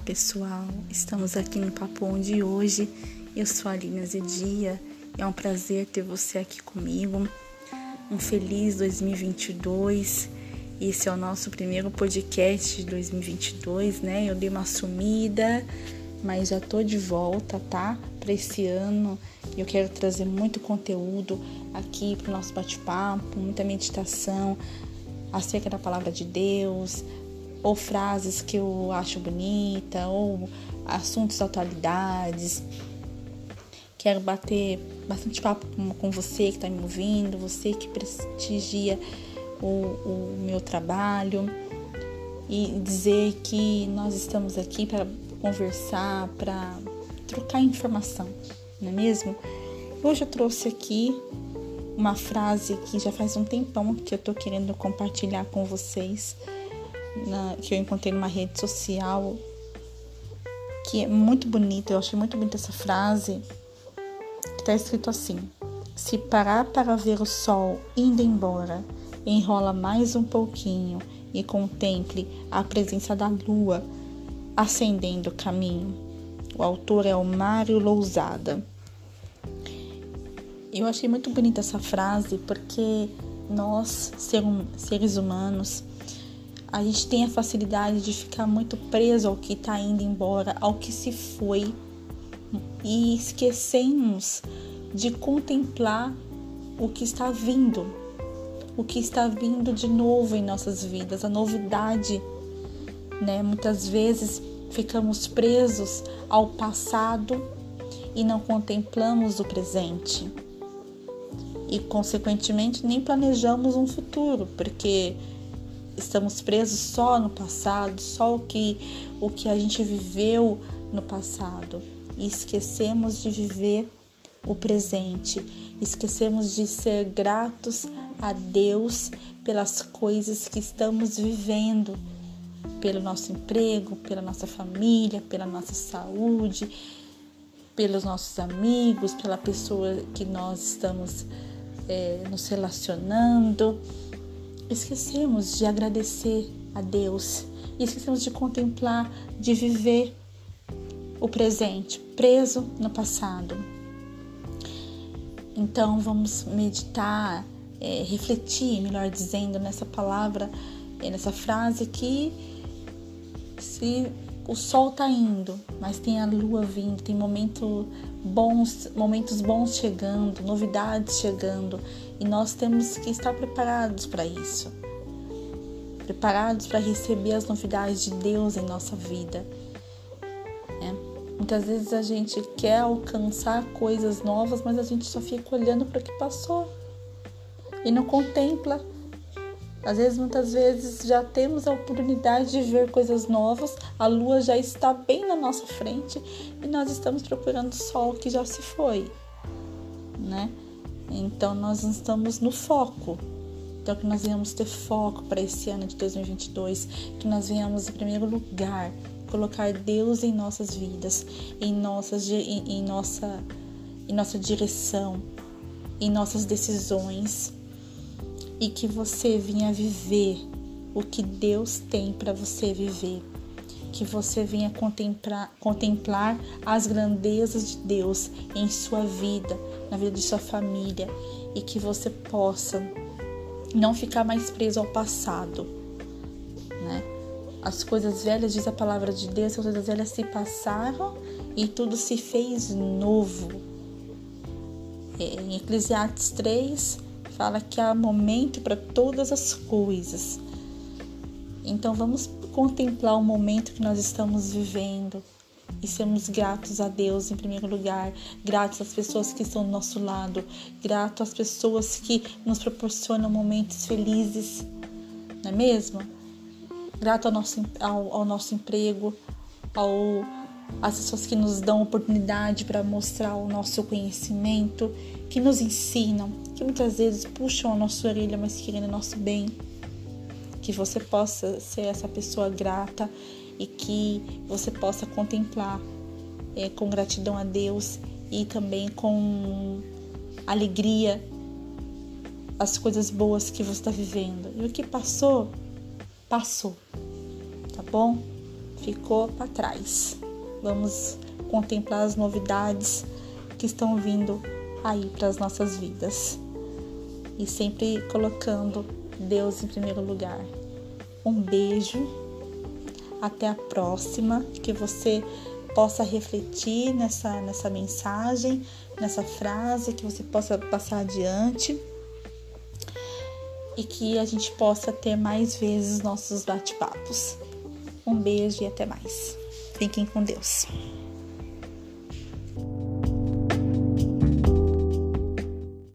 Olá pessoal, estamos aqui no Papo Onde hoje. Eu sou a Aline Zedia é um prazer ter você aqui comigo. Um feliz 2022. Esse é o nosso primeiro podcast de 2022, né? Eu dei uma sumida, mas já tô de volta, tá? Para esse ano. Eu quero trazer muito conteúdo aqui para o nosso bate-papo, muita meditação acerca da palavra de Deus, ou frases que eu acho bonita, ou assuntos atualidades. Quero bater bastante papo com, com você que está me ouvindo, você que prestigia o, o meu trabalho e dizer que nós estamos aqui para conversar, para trocar informação, não é mesmo? Hoje eu trouxe aqui uma frase que já faz um tempão que eu tô querendo compartilhar com vocês na, que eu encontrei numa rede social que é muito bonita, eu achei muito bonita essa frase, que está escrito assim: Se parar para ver o sol indo embora, enrola mais um pouquinho e contemple a presença da lua acendendo o caminho. O autor é o Mário Lousada. Eu achei muito bonita essa frase porque nós, seres humanos, a gente tem a facilidade de ficar muito preso ao que está indo embora, ao que se foi, e esquecemos de contemplar o que está vindo, o que está vindo de novo em nossas vidas, a novidade, né? Muitas vezes ficamos presos ao passado e não contemplamos o presente. E consequentemente nem planejamos um futuro, porque estamos presos só no passado, só o que, o que a gente viveu no passado. E esquecemos de viver o presente, esquecemos de ser gratos a Deus pelas coisas que estamos vivendo, pelo nosso emprego, pela nossa família, pela nossa saúde, pelos nossos amigos, pela pessoa que nós estamos é, nos relacionando esquecemos de agradecer a Deus e esquecemos de contemplar, de viver o presente, preso no passado. Então vamos meditar, é, refletir, melhor dizendo, nessa palavra, é, nessa frase que se o sol tá indo, mas tem a lua vindo, tem momento bons, momentos bons chegando, novidades chegando, e nós temos que estar preparados para isso. Preparados para receber as novidades de Deus em nossa vida. É. Muitas vezes a gente quer alcançar coisas novas, mas a gente só fica olhando para o que passou e não contempla. Às vezes, muitas vezes já temos a oportunidade de ver coisas novas, a lua já está bem na nossa frente e nós estamos procurando o sol que já se foi, né? Então nós estamos no foco. Então que nós venhamos ter foco para esse ano de 2022, que nós venhamos em primeiro lugar colocar Deus em nossas vidas, em nossas em, em nossa em nossa direção, em nossas decisões e que você venha viver o que Deus tem para você viver. Que você venha contemplar, contemplar as grandezas de Deus em sua vida, na vida de sua família e que você possa não ficar mais preso ao passado, né? As coisas velhas, diz a palavra de Deus, as coisas velhas se passaram e tudo se fez novo. É, em Eclesiastes 3 fala que há momento para todas as coisas. Então vamos contemplar o momento que nós estamos vivendo, e sermos gratos a Deus em primeiro lugar, gratos às pessoas que estão do nosso lado, gratos às pessoas que nos proporcionam momentos felizes, não é mesmo? Grato ao nosso, ao, ao nosso emprego, ao, às pessoas que nos dão oportunidade para mostrar o nosso conhecimento, que nos ensinam, que muitas vezes puxam a nossa orelha, mas querendo o nosso bem. Que você possa ser essa pessoa grata e que você possa contemplar é, com gratidão a Deus e também com alegria as coisas boas que você está vivendo. E o que passou, passou, tá bom? ficou para trás. Vamos contemplar as novidades que estão vindo aí para as nossas vidas e sempre colocando Deus em primeiro lugar. Um beijo, até a próxima, que você possa refletir nessa, nessa mensagem, nessa frase, que você possa passar adiante e que a gente possa ter mais vezes nossos bate-papos. Um beijo e até mais. Fiquem com Deus.